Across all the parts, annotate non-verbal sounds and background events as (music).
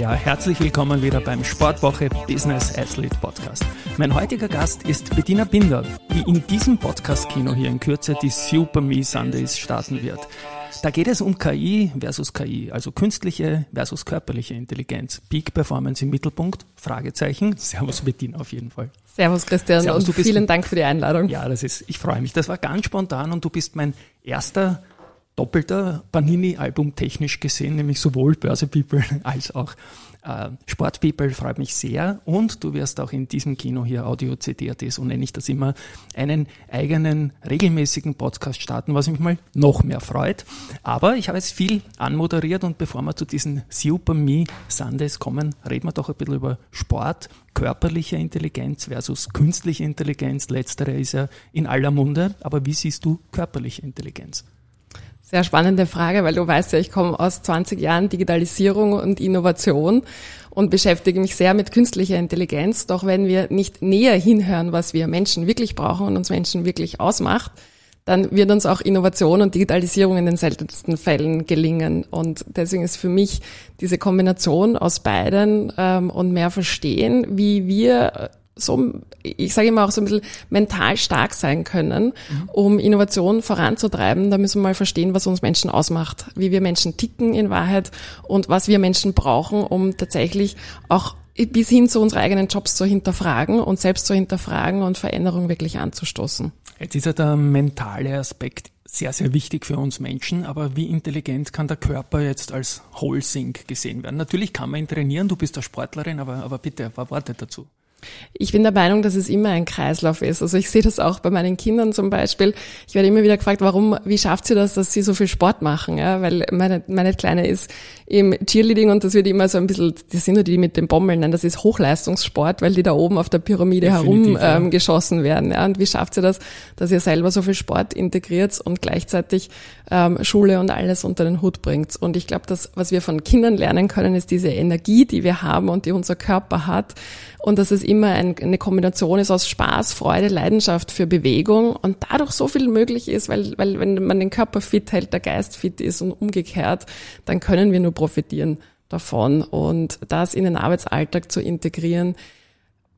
Ja, herzlich willkommen wieder beim Sportwoche Business Athlete Podcast. Mein heutiger Gast ist Bettina Binder, die in diesem Podcast-Kino hier in Kürze die Super Me Sundays starten wird. Da geht es um KI versus KI, also künstliche versus körperliche Intelligenz. Peak Performance im Mittelpunkt? Fragezeichen. Servus Bettina auf jeden Fall. Servus Christian Servus, und vielen Dank für die Einladung. Ja, das ist, ich freue mich. Das war ganz spontan und du bist mein erster doppelter Panini-Album technisch gesehen, nämlich sowohl Börse People (laughs) als auch äh, Sport People freut mich sehr und du wirst auch in diesem Kino hier Audio CD.at, so nenne ich das immer, einen eigenen regelmäßigen Podcast starten, was mich mal noch mehr freut. Aber ich habe jetzt viel anmoderiert und bevor wir zu diesen Super Me Sundays kommen, reden wir doch ein bisschen über Sport, körperliche Intelligenz versus künstliche Intelligenz. Letztere ist ja in aller Munde, aber wie siehst du körperliche Intelligenz? Sehr spannende Frage, weil du weißt ja, ich komme aus 20 Jahren Digitalisierung und Innovation und beschäftige mich sehr mit künstlicher Intelligenz. Doch wenn wir nicht näher hinhören, was wir Menschen wirklich brauchen und uns Menschen wirklich ausmacht, dann wird uns auch Innovation und Digitalisierung in den seltensten Fällen gelingen. Und deswegen ist für mich diese Kombination aus beiden ähm, und mehr verstehen, wie wir so, ich sage immer auch so ein bisschen mental stark sein können, mhm. um Innovation voranzutreiben. Da müssen wir mal verstehen, was uns Menschen ausmacht, wie wir Menschen ticken in Wahrheit und was wir Menschen brauchen, um tatsächlich auch bis hin zu unseren eigenen Jobs zu hinterfragen und selbst zu hinterfragen und Veränderung wirklich anzustoßen. Jetzt ist ja der mentale Aspekt sehr, sehr wichtig für uns Menschen, aber wie intelligent kann der Körper jetzt als Whole gesehen werden? Natürlich kann man ihn trainieren, du bist eine Sportlerin, aber, aber bitte, paar Worte dazu. Ich bin der Meinung, dass es immer ein Kreislauf ist. Also ich sehe das auch bei meinen Kindern zum Beispiel. Ich werde immer wieder gefragt, warum, wie schafft sie das, dass sie so viel Sport machen? Ja, weil meine, meine Kleine ist im Cheerleading und das wird immer so ein bisschen, das sind nur die mit den Bommeln, nein, das ist Hochleistungssport, weil die da oben auf der Pyramide Definitiv, herum ähm, geschossen werden. Ja, und wie schafft sie das, dass ihr selber so viel Sport integriert und gleichzeitig ähm, Schule und alles unter den Hut bringt? Und ich glaube, dass was wir von Kindern lernen können, ist diese Energie, die wir haben und die unser Körper hat und dass es immer ein, eine Kombination ist aus Spaß, Freude, Leidenschaft für Bewegung und dadurch so viel möglich ist, weil, weil wenn man den Körper fit hält, der Geist fit ist und umgekehrt, dann können wir nur profitieren davon. Und das in den Arbeitsalltag zu integrieren,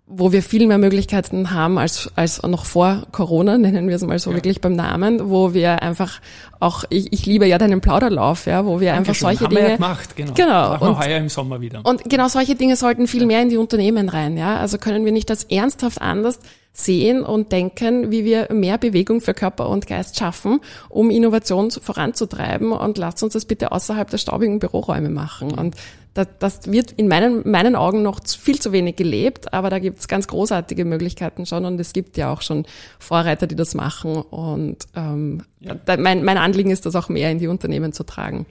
wo wir viel mehr Möglichkeiten haben als, als noch vor Corona, (laughs) nennen wir es mal so ja. wirklich beim Namen, wo wir einfach auch, ich, ich liebe ja deinen Plauderlauf, ja, wo wir Dankeschön. einfach solche haben Dinge. Wir ja gemacht, genau. genau. und, heuer im Sommer wieder. Und genau solche Dinge sollten viel mehr in die Unternehmen rein, ja. Also können wir nicht das ernsthaft anders sehen und denken, wie wir mehr Bewegung für Körper und Geist schaffen, um Innovation voranzutreiben und lasst uns das bitte außerhalb der staubigen Büroräume machen. Und das, das wird in meinen, meinen Augen noch viel zu wenig gelebt, aber da gibt es ganz großartige Möglichkeiten schon und es gibt ja auch schon Vorreiter, die das machen. Und ähm, ja. da, mein, mein Anliegen ist, das auch mehr in die Unternehmen zu tragen.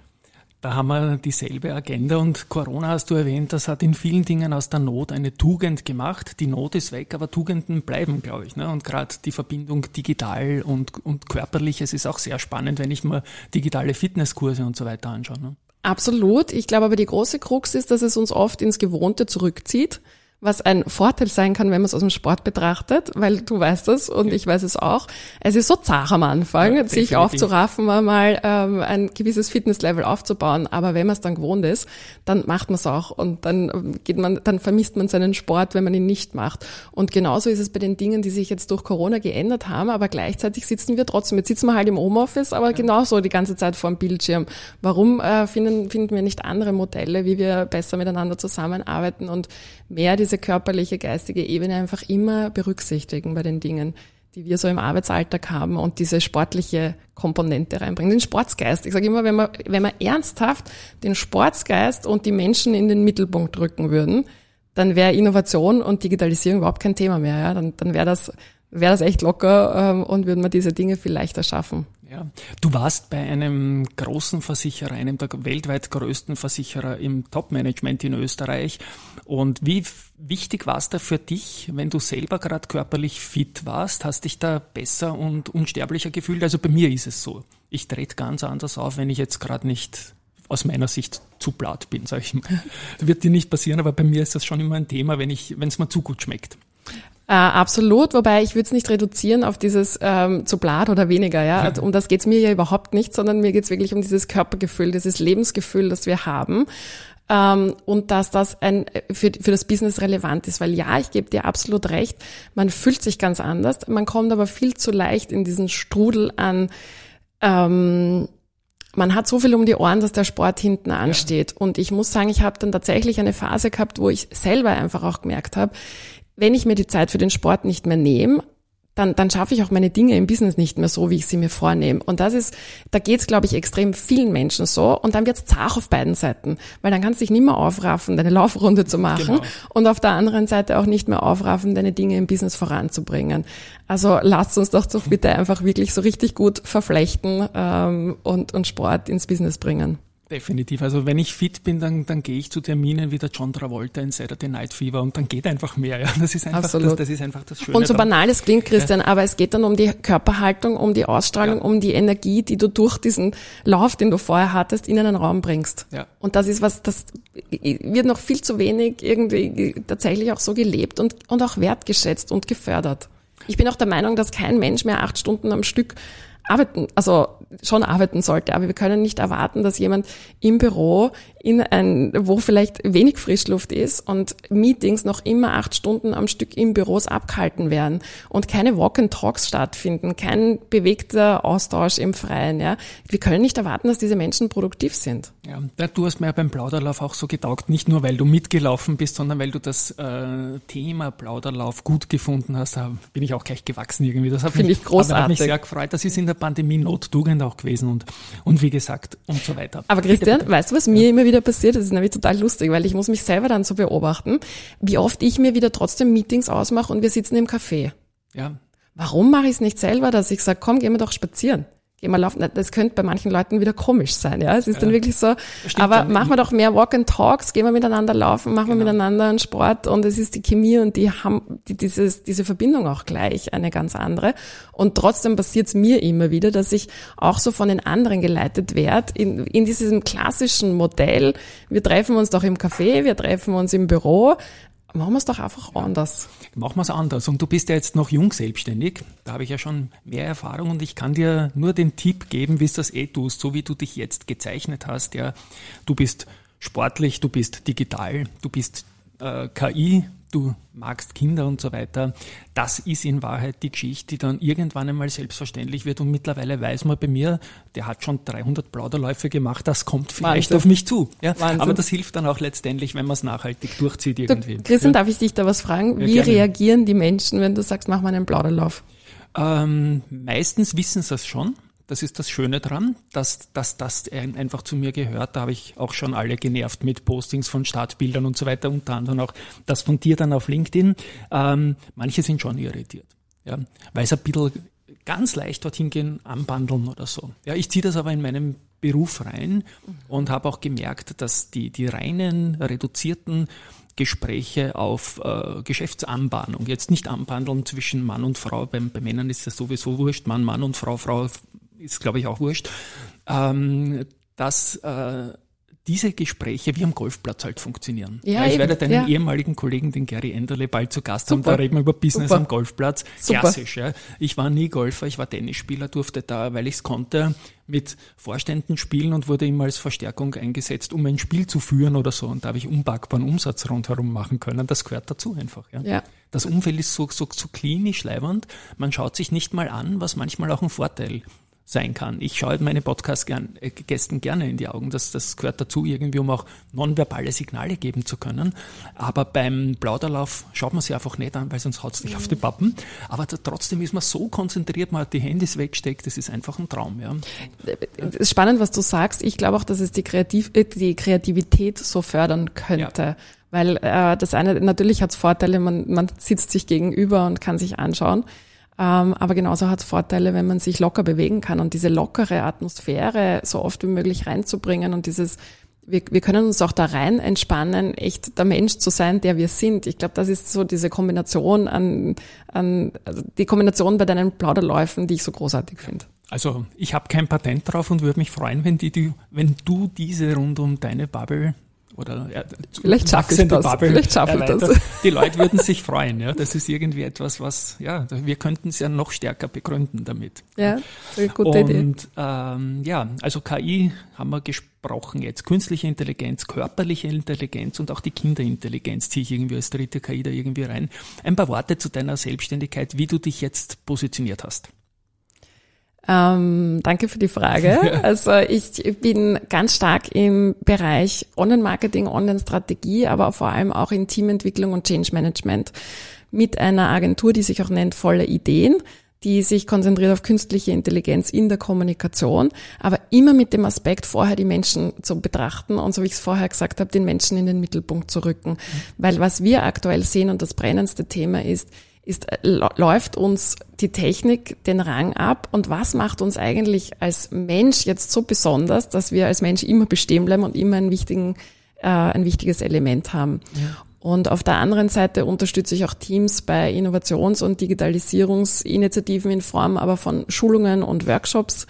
Da haben wir dieselbe Agenda und Corona hast du erwähnt, das hat in vielen Dingen aus der Not eine Tugend gemacht. Die Not ist weg, aber Tugenden bleiben, glaube ich. Ne? Und gerade die Verbindung digital und, und körperlich, es ist auch sehr spannend, wenn ich mir digitale Fitnesskurse und so weiter anschaue. Ne? Absolut. Ich glaube aber die große Krux ist, dass es uns oft ins Gewohnte zurückzieht was ein Vorteil sein kann, wenn man es aus dem Sport betrachtet, weil du weißt es und ja. ich weiß es auch. Es ist so zart am Anfang, ja, sich aufzuraffen, mal ähm, ein gewisses Fitnesslevel aufzubauen. Aber wenn man es dann gewohnt ist, dann macht man es auch und dann geht man, dann vermisst man seinen Sport, wenn man ihn nicht macht. Und genauso ist es bei den Dingen, die sich jetzt durch Corona geändert haben, aber gleichzeitig sitzen wir trotzdem. Jetzt sitzen wir halt im Homeoffice, aber ja. genauso die ganze Zeit vor dem Bildschirm. Warum äh, finden, finden wir nicht andere Modelle, wie wir besser miteinander zusammenarbeiten und mehr diese körperliche, geistige Ebene einfach immer berücksichtigen bei den Dingen, die wir so im Arbeitsalltag haben und diese sportliche Komponente reinbringen. Den Sportsgeist. Ich sage immer, wenn wir, wenn wir ernsthaft den Sportsgeist und die Menschen in den Mittelpunkt rücken würden, dann wäre Innovation und Digitalisierung überhaupt kein Thema mehr. Ja? Dann, dann wäre das, wäre das echt locker ähm, und würden wir diese Dinge viel leichter schaffen. Ja. Du warst bei einem großen Versicherer, einem der weltweit größten Versicherer im Top-Management in Österreich. Und wie wichtig war es da für dich, wenn du selber gerade körperlich fit warst? Hast dich da besser und unsterblicher gefühlt? Also bei mir ist es so. Ich trete ganz anders auf, wenn ich jetzt gerade nicht aus meiner Sicht zu blatt bin, sag ich mal. (laughs) Das wird dir nicht passieren, aber bei mir ist das schon immer ein Thema, wenn es mir zu gut schmeckt. Äh, absolut, wobei ich würde es nicht reduzieren auf dieses ähm, zu blatt oder weniger. Ja? Also, um das geht's mir ja überhaupt nicht, sondern mir geht's wirklich um dieses Körpergefühl, dieses Lebensgefühl, das wir haben. Ähm, und dass das ein, für, für das Business relevant ist. Weil ja, ich gebe dir absolut recht, man fühlt sich ganz anders, man kommt aber viel zu leicht in diesen Strudel an ähm, man hat so viel um die Ohren, dass der Sport hinten ansteht. Ja. Und ich muss sagen, ich habe dann tatsächlich eine Phase gehabt, wo ich selber einfach auch gemerkt habe, wenn ich mir die Zeit für den Sport nicht mehr nehme, dann, dann schaffe ich auch meine Dinge im Business nicht mehr so, wie ich sie mir vornehme. Und das ist, da geht's, glaube ich, extrem vielen Menschen so. Und dann wird's zart auf beiden Seiten, weil dann kannst du dich nicht mehr aufraffen, deine Laufrunde zu machen genau. und auf der anderen Seite auch nicht mehr aufraffen, deine Dinge im Business voranzubringen. Also lasst uns doch doch bitte einfach wirklich so richtig gut verflechten ähm, und, und Sport ins Business bringen. Definitiv. Also wenn ich fit bin, dann, dann gehe ich zu Terminen wie der John Travolta in Saturday Night Fever und dann geht einfach mehr. Ja. Das ist einfach, das, das, ist einfach das Schöne. Und so banal es klingt, Christian, ja. aber es geht dann um die Körperhaltung, um die Ausstrahlung, ja. um die Energie, die du durch diesen Lauf, den du vorher hattest, in einen Raum bringst. Ja. Und das ist was, das wird noch viel zu wenig irgendwie tatsächlich auch so gelebt und, und auch wertgeschätzt und gefördert. Ich bin auch der Meinung, dass kein Mensch mehr acht Stunden am Stück arbeiten, also schon arbeiten sollte, aber wir können nicht erwarten, dass jemand im Büro in ein, wo vielleicht wenig Frischluft ist und Meetings noch immer acht Stunden am Stück im Büros abgehalten werden und keine Walk-and-Talks stattfinden, kein bewegter Austausch im Freien, ja. Wir können nicht erwarten, dass diese Menschen produktiv sind. Ja, du hast mir ja beim Plauderlauf auch so getaugt, nicht nur weil du mitgelaufen bist, sondern weil du das äh, Thema Plauderlauf gut gefunden hast. Da bin ich auch gleich gewachsen irgendwie. Das hat Finde ich großartig. hat mich sehr gefreut. Das ist in der Pandemie Nottugend auch gewesen und, und wie gesagt und so weiter. Aber Christian, bitte, bitte. weißt du, was mir ja. immer wieder passiert? Das ist nämlich total lustig, weil ich muss mich selber dann so beobachten, wie oft ich mir wieder trotzdem Meetings ausmache und wir sitzen im Café. Ja. Warum mache ich es nicht selber, dass ich sage, komm, gehen wir doch spazieren? Geh mal laufen. Das könnte bei manchen Leuten wieder komisch sein, ja. Es ist ja, dann wirklich so, aber machen wir doch mehr Walk and Talks, gehen wir miteinander laufen, machen genau. wir miteinander einen Sport und es ist die Chemie und die haben die, dieses, diese Verbindung auch gleich eine ganz andere. Und trotzdem passiert es mir immer wieder, dass ich auch so von den anderen geleitet werde, in, in diesem klassischen Modell. Wir treffen uns doch im Café, wir treffen uns im Büro, Machen wir es doch einfach anders. Machen wir es anders. Und du bist ja jetzt noch jung selbstständig. Da habe ich ja schon mehr Erfahrung und ich kann dir nur den Tipp geben, wie es das eh tust, so wie du dich jetzt gezeichnet hast. Ja, du bist sportlich, du bist digital, du bist äh, KI, du magst Kinder und so weiter. Das ist in Wahrheit die Geschichte, die dann irgendwann einmal selbstverständlich wird. Und mittlerweile weiß man bei mir, der hat schon 300 Plauderläufe gemacht, das kommt vielleicht Wahnsinn. auf mich zu. Ja? Aber das hilft dann auch letztendlich, wenn man es nachhaltig durchzieht irgendwie. Du, Christian, ja? darf ich dich da was fragen? Wie ja, reagieren die Menschen, wenn du sagst, mach mal einen Plauderlauf? Ähm, meistens wissen sie es schon. Das ist das Schöne dran, dass, dass das einfach zu mir gehört. Da habe ich auch schon alle genervt mit Postings von Startbildern und so weiter, unter anderem auch das von dir dann auf LinkedIn. Ähm, manche sind schon irritiert, ja, weil es ein bisschen ganz leicht dorthin gehen, anbandeln oder so. Ja, ich ziehe das aber in meinem Beruf rein und habe auch gemerkt, dass die, die reinen, reduzierten Gespräche auf äh, Geschäftsanbahnung, jetzt nicht anbandeln zwischen Mann und Frau, bei, bei Männern ist das sowieso wurscht, Mann, Mann und Frau, Frau, ist glaube ich auch wurscht, ähm, dass äh, diese Gespräche wie am Golfplatz halt funktionieren. Ja, ich eben, werde deinen ja. ehemaligen Kollegen, den Gary Enderle, bald zu Gast haben. Da reden wir über Business Super. am Golfplatz. Super. Klassisch. Ja. Ich war nie Golfer, ich war Tennisspieler, durfte da, weil ich es konnte, mit Vorständen spielen und wurde immer als Verstärkung eingesetzt, um ein Spiel zu führen oder so. Und da habe ich unpackbaren Umsatz rundherum machen können. Das gehört dazu einfach. Ja. ja. Das Umfeld ist so, so, so klinisch leibernd. Man schaut sich nicht mal an, was manchmal auch ein Vorteil sein kann. Ich schaue meine Podcast-Gästen gerne in die Augen. Das, das gehört dazu, irgendwie, um auch nonverbale Signale geben zu können. Aber beim Plauderlauf schaut man sie einfach nicht an, weil sonst haut es nicht mhm. auf die Pappen. Aber da, trotzdem ist man so konzentriert, man hat die Handys wegsteckt, das ist einfach ein Traum. Ja. Es ist spannend, was du sagst. Ich glaube auch, dass es die, Kreativ äh, die Kreativität so fördern könnte. Ja. Weil äh, das eine, natürlich hat es Vorteile, man, man sitzt sich gegenüber und kann sich anschauen. Ähm, aber genauso hat es Vorteile, wenn man sich locker bewegen kann und diese lockere Atmosphäre so oft wie möglich reinzubringen und dieses wir, wir können uns auch da rein entspannen, echt der Mensch zu sein, der wir sind. Ich glaube, das ist so diese Kombination an, an also die Kombination bei deinen Plauderläufen, die ich so großartig finde. Also ich habe kein Patent drauf und würde mich freuen, wenn, die, die, wenn du diese rund um deine Bubble oder äh, vielleicht schaffe ich das. Bubble vielleicht schaffe ich das. Die Leute würden sich freuen. Ja, das ist irgendwie etwas, was ja, wir könnten es ja noch stärker begründen damit. Ja, gute Und, Idee. Ähm, ja, also KI haben wir gesprochen jetzt. Künstliche Intelligenz, körperliche Intelligenz und auch die Kinderintelligenz ziehe ich irgendwie als dritte KI da irgendwie rein. Ein paar Worte zu deiner Selbstständigkeit, wie du dich jetzt positioniert hast. Ähm, danke für die Frage. (laughs) Also ich bin ganz stark im Bereich Online-Marketing, Online-Strategie, aber vor allem auch in Teamentwicklung und Change Management mit einer Agentur, die sich auch nennt Volle Ideen die sich konzentriert auf künstliche Intelligenz in der Kommunikation, aber immer mit dem Aspekt, vorher die Menschen zu betrachten und so wie ich es vorher gesagt habe, den Menschen in den Mittelpunkt zu rücken. Mhm. Weil was wir aktuell sehen und das brennendste Thema ist, ist, äh, läuft uns die Technik den Rang ab und was macht uns eigentlich als Mensch jetzt so besonders, dass wir als Mensch immer bestehen bleiben und immer einen wichtigen, äh, ein wichtiges Element haben. Ja. Und auf der anderen Seite unterstütze ich auch Teams bei Innovations- und Digitalisierungsinitiativen in Form aber von Schulungen und Workshops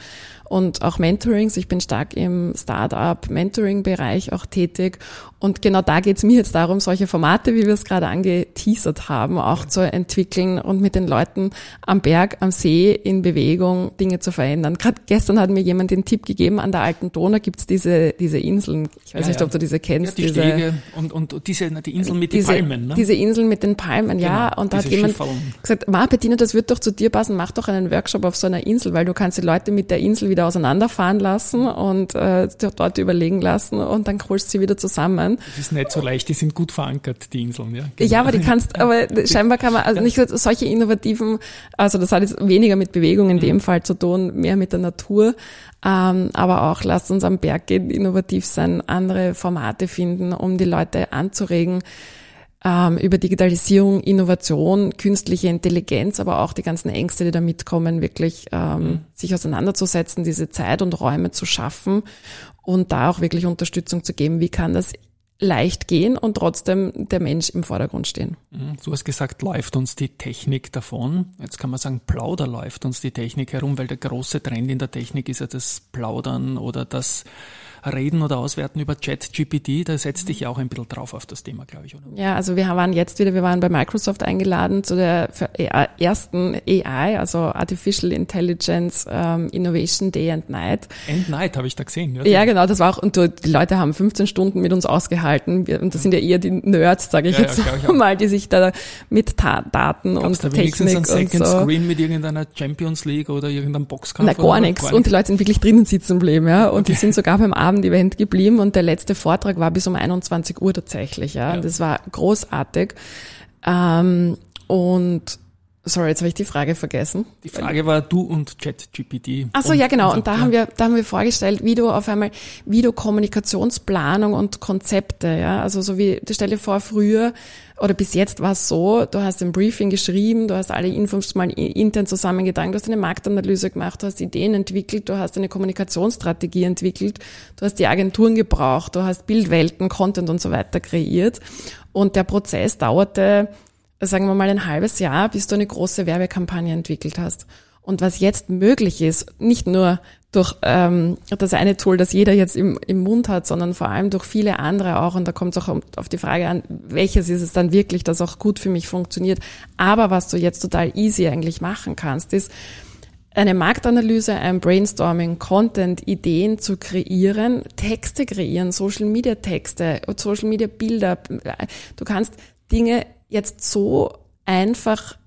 und auch Mentorings. Ich bin stark im Startup-Mentoring-Bereich auch tätig. Und genau da geht es mir jetzt darum, solche Formate, wie wir es gerade angeteasert haben, auch zu entwickeln und mit den Leuten am Berg, am See in Bewegung Dinge zu verändern. Gerade gestern hat mir jemand den Tipp gegeben, an der alten Donau gibt's diese, diese Inseln. Ich weiß ja, nicht, ja. ob du diese kennst. Ja, die diese, Stege und, und diese, die Inseln mit diese, den Palmen. Ne? Diese Inseln mit den Palmen, genau, ja. Und da hat jemand Schifferung. gesagt, Ma, Bettina, das wird doch zu dir passen, mach doch einen Workshop auf so einer Insel, weil du kannst die Leute mit der Insel wieder wieder auseinanderfahren lassen und äh, dort überlegen lassen und dann holst du sie wieder zusammen. Das ist nicht so leicht, die sind gut verankert, die Inseln. Ja, genau. ja aber die kannst, aber scheinbar kann man, also nicht solche innovativen, also das hat jetzt weniger mit Bewegung in dem mhm. Fall zu tun, mehr mit der Natur, ähm, aber auch lasst uns am Berg gehen, innovativ sein, andere Formate finden, um die Leute anzuregen ähm, über Digitalisierung, Innovation, künstliche Intelligenz, aber auch die ganzen Ängste, die da mitkommen, wirklich ähm, mhm. sich auseinanderzusetzen, diese Zeit und Räume zu schaffen und da auch wirklich Unterstützung zu geben. Wie kann das leicht gehen und trotzdem der Mensch im Vordergrund stehen. Mhm. Du hast gesagt, läuft uns die Technik davon. Jetzt kann man sagen, Plauder läuft uns die Technik herum, weil der große Trend in der Technik ist ja das Plaudern oder das reden oder auswerten über ChatGPT. Da setzt dich ja auch ein bisschen drauf auf das Thema, glaube ich, oder? Ja, also wir waren jetzt wieder, wir waren bei Microsoft eingeladen zu der ersten AI, also Artificial Intelligence um, Innovation Day and Night. And Night habe ich da gesehen. Ja, ja genau, das war auch, und die Leute haben 15 Stunden mit uns ausgehalten. Und das sind ja eher die Nerds, sage ich ja, jetzt ja, mal, die sich da mit Ta Daten Gab's und da Technik ein Second so. Screen mit irgendeiner Champions League oder irgendeinem Boxkampf? Na, gar nichts. Und die Leute sind wirklich drinnen sitzen geblieben, ja. Und okay. die sind sogar beim Abend Abend-Event geblieben und der letzte Vortrag war bis um 21 Uhr tatsächlich. Ja, ja. das war großartig. Ähm, und Sorry, jetzt habe ich die Frage vergessen. Die Frage war du und ChatGPT. Ach so, ja genau. Und da haben wir, da haben wir vorgestellt, wie du auf einmal, wie du Kommunikationsplanung und Konzepte, ja, also so wie, stell dir vor, früher oder bis jetzt war es so, du hast ein Briefing geschrieben, du hast alle Infos mal intern zusammengetragen, du hast eine Marktanalyse gemacht, du hast Ideen entwickelt, du hast eine Kommunikationsstrategie entwickelt, du hast die Agenturen gebraucht, du hast Bildwelten, Content und so weiter kreiert. Und der Prozess dauerte sagen wir mal, ein halbes Jahr, bis du eine große Werbekampagne entwickelt hast. Und was jetzt möglich ist, nicht nur durch ähm, das eine Tool, das jeder jetzt im, im Mund hat, sondern vor allem durch viele andere auch. Und da kommt es auch auf die Frage an, welches ist es dann wirklich, das auch gut für mich funktioniert. Aber was du jetzt total easy eigentlich machen kannst, ist, eine Marktanalyse, ein Brainstorming, Content, Ideen zu kreieren, Texte kreieren, Social Media Texte, Social Media Bilder. Du kannst Dinge jetzt so einfach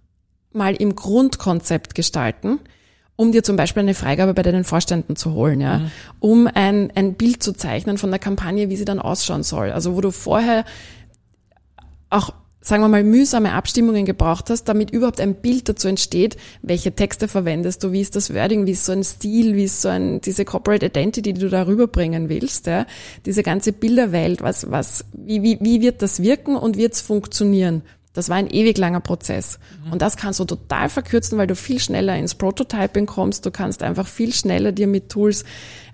mal im Grundkonzept gestalten, um dir zum Beispiel eine Freigabe bei deinen Vorständen zu holen, ja, mhm. um ein, ein Bild zu zeichnen von der Kampagne, wie sie dann ausschauen soll. Also wo du vorher auch sagen wir mal, mühsame Abstimmungen gebraucht hast, damit überhaupt ein Bild dazu entsteht, welche Texte verwendest du, wie ist das Wording, wie ist so ein Stil, wie ist so ein, diese Corporate Identity, die du da rüberbringen willst, ja, diese ganze Bilderwelt, was, was, wie, wie, wie wird das wirken und wird es funktionieren? Das war ein ewig langer Prozess. Mhm. Und das kannst du total verkürzen, weil du viel schneller ins Prototyping kommst. Du kannst einfach viel schneller dir mit Tools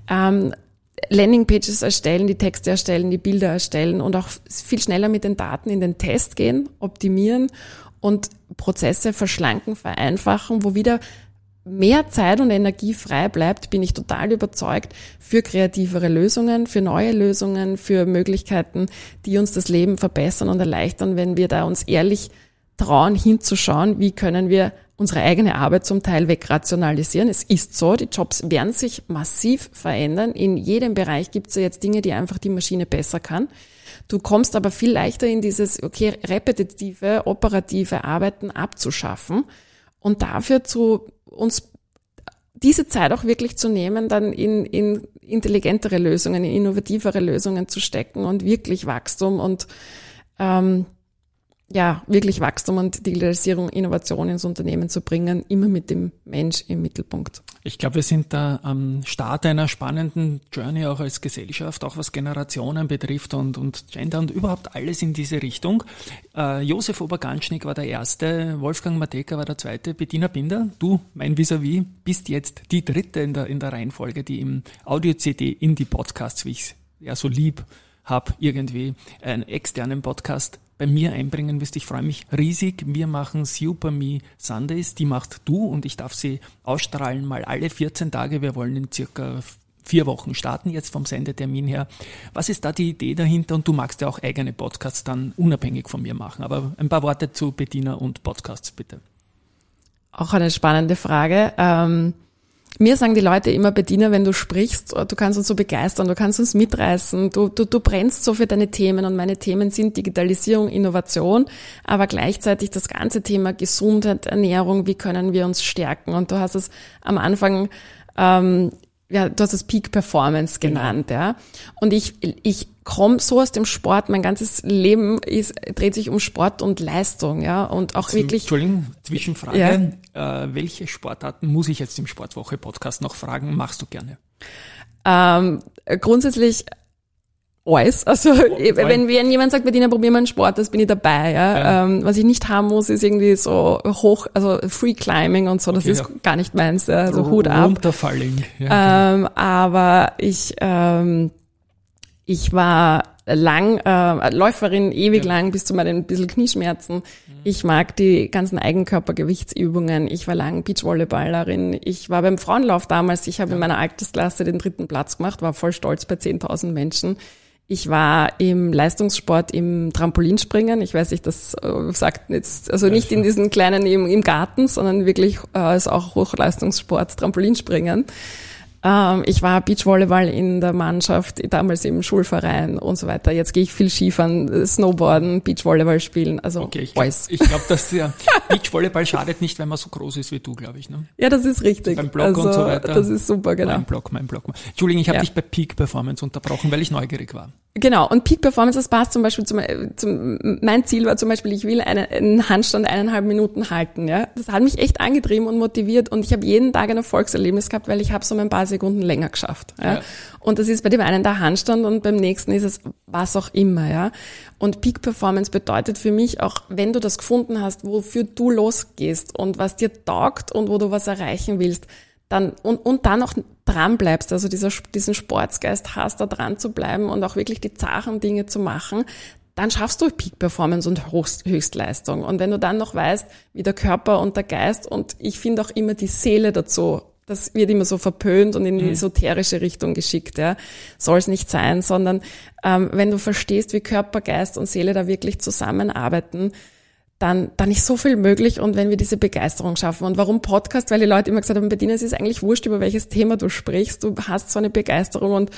ähm, Landingpages erstellen, die Texte erstellen, die Bilder erstellen und auch viel schneller mit den Daten in den Test gehen, optimieren und Prozesse verschlanken, vereinfachen, wo wieder mehr Zeit und Energie frei bleibt, bin ich total überzeugt für kreativere Lösungen, für neue Lösungen, für Möglichkeiten, die uns das Leben verbessern und erleichtern, wenn wir da uns ehrlich trauen, hinzuschauen, wie können wir unsere eigene Arbeit zum Teil wegrationalisieren. Es ist so, die Jobs werden sich massiv verändern. In jedem Bereich gibt es ja jetzt Dinge, die einfach die Maschine besser kann. Du kommst aber viel leichter in dieses, okay, repetitive, operative Arbeiten abzuschaffen und dafür zu uns diese Zeit auch wirklich zu nehmen, dann in, in intelligentere Lösungen, in innovativere Lösungen zu stecken und wirklich Wachstum und ähm, ja, wirklich Wachstum und Digitalisierung, Innovation ins Unternehmen zu bringen, immer mit dem Mensch im Mittelpunkt. Ich glaube, wir sind da am Start einer spannenden Journey auch als Gesellschaft, auch was Generationen betrifft und, und Gender und überhaupt alles in diese Richtung. Äh, Josef Oberganschnik war der Erste, Wolfgang Mateka war der Zweite, Bettina Binder, du, mein Vis-a-vis, bist jetzt die Dritte in der, in der Reihenfolge, die im Audio-CD in die Podcasts, wie ich es ja so lieb habe, irgendwie einen externen Podcast bei mir einbringen wirst. Ich freue mich riesig. Wir machen Super Me Sundays. Die machst du und ich darf sie ausstrahlen mal alle 14 Tage. Wir wollen in circa vier Wochen starten jetzt vom Sendetermin her. Was ist da die Idee dahinter? Und du magst ja auch eigene Podcasts dann unabhängig von mir machen. Aber ein paar Worte zu Bettina und Podcasts bitte. Auch eine spannende Frage. Ähm mir sagen die Leute immer, Bediener, wenn du sprichst, du kannst uns so begeistern, du kannst uns mitreißen, du, du, du brennst so für deine Themen und meine Themen sind Digitalisierung, Innovation, aber gleichzeitig das ganze Thema Gesundheit, Ernährung, wie können wir uns stärken? Und du hast es am Anfang ähm, ja, du hast es Peak Performance genau. genannt, genau. ja. Und ich, ich komme so aus dem Sport, mein ganzes Leben ist, dreht sich um Sport und Leistung, ja. Und auch wirklich. Entschuldigung, Zwischenfrage. Ja. Äh, welche Sportarten muss ich jetzt im Sportwoche-Podcast noch fragen? Machst du gerne? Ähm, grundsätzlich alles. Also wenn, wenn jemand sagt, Bettina, probier mal einen Sport, das bin ich dabei. Ja. ja. Ähm, was ich nicht haben muss, ist irgendwie so hoch, also Free Climbing und so, das okay, ist ja. gar nicht meins. Ja. Also Hut ab. Runterfalling. Ja, ähm, aber ich, ähm, ich war lang, äh, Läuferin ewig ja. lang bis zu meinen bisschen Knieschmerzen. Mhm. Ich mag die ganzen Eigenkörpergewichtsübungen. Ich war lang Beachvolleyballerin. Ich war beim Frauenlauf damals. Ich habe ja. in meiner Altersklasse den dritten Platz gemacht, war voll stolz bei 10.000 Menschen. Ich war im Leistungssport im Trampolinspringen. Ich weiß nicht, das äh, sagt jetzt, also nicht in diesen kleinen im, im Garten, sondern wirklich äh, ist auch Hochleistungssport, Trampolinspringen. Ähm, ich war Beachvolleyball in der Mannschaft, damals im Schulverein und so weiter. Jetzt gehe ich viel Skifahren, Snowboarden, Beachvolleyball spielen. Also okay, ich glaube, glaub, dass ja, Beachvolleyball schadet nicht, wenn man so groß ist wie du, glaube ich. Ne? Ja, das ist richtig. Beim Block also, und so weiter. Das ist super, genau. Mein Block, mein Block. Entschuldigung, ich habe ja. dich bei Peak Performance unterbrochen, weil ich neugierig war. Genau, und Peak Performance, das passt zum Beispiel zum, zum mein Ziel war zum Beispiel, ich will einen, einen Handstand eineinhalb Minuten halten. Ja, Das hat mich echt angetrieben und motiviert und ich habe jeden Tag ein Erfolgserlebnis gehabt, weil ich habe so ein paar Sekunden länger geschafft. Ja? ja. Und das ist bei dem einen der Handstand und beim nächsten ist es was auch immer. Ja. Und Peak Performance bedeutet für mich auch, wenn du das gefunden hast, wofür du losgehst und was dir taugt und wo du was erreichen willst, dann und, und dann auch dran bleibst, also dieser, diesen Sportsgeist hast, da dran zu bleiben und auch wirklich die zachen Dinge zu machen, dann schaffst du Peak Performance und Höchst, Höchstleistung. Und wenn du dann noch weißt, wie der Körper und der Geist und ich finde auch immer die Seele dazu, das wird immer so verpönt und in die mhm. esoterische Richtung geschickt, ja. Soll es nicht sein, sondern ähm, wenn du verstehst, wie Körper, Geist und Seele da wirklich zusammenarbeiten, dann, dann ist so viel möglich und wenn wir diese Begeisterung schaffen. Und warum Podcast? Weil die Leute immer gesagt haben, Bettina, es ist eigentlich wurscht, über welches Thema du sprichst. Du hast so eine Begeisterung und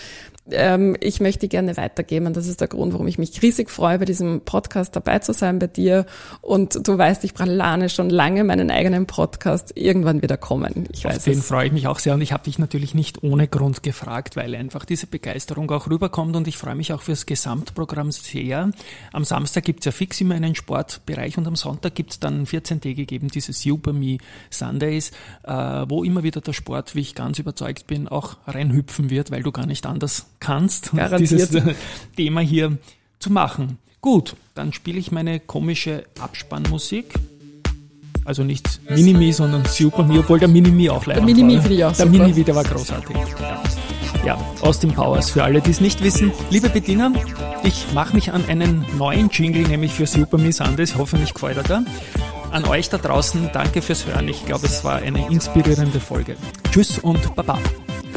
ähm, ich möchte gerne weitergeben. Und das ist der Grund, warum ich mich riesig freue, bei diesem Podcast dabei zu sein bei dir. Und du weißt, ich plane schon lange meinen eigenen Podcast irgendwann wieder kommen. Ich weiß Auf den es. freue ich mich auch sehr. Und ich habe dich natürlich nicht ohne Grund gefragt, weil einfach diese Begeisterung auch rüberkommt. Und ich freue mich auch fürs Gesamtprogramm sehr. Am Samstag gibt's ja fix immer einen Sportbereich und am Sonntag gibt's dann 14 Tage gegeben, dieses Super Me Sundays, äh, wo immer wieder der Sport, wie ich ganz überzeugt bin, auch reinhüpfen wird, weil du gar nicht anders kannst, dieses (laughs) Thema hier zu machen. Gut, dann spiele ich meine komische Abspannmusik. Also nicht Minimi, sondern Super Me, obwohl der Minimi auch leider Der Minimi finde ich auch Der. Minimi, der war großartig. Ja. Ja, aus den Powers für alle, die es nicht wissen. Liebe Bediener, ich mache mich an einen neuen Jingle, nämlich für Super Me Sundays. Hoffentlich gefällt er da. An euch da draußen, danke fürs Hören. Ich glaube, es war eine inspirierende Folge. Tschüss und Baba.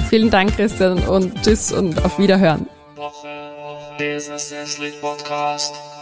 Vielen Dank, Christian, und tschüss und auf Wiederhören. Woche, Woche, Business Podcast.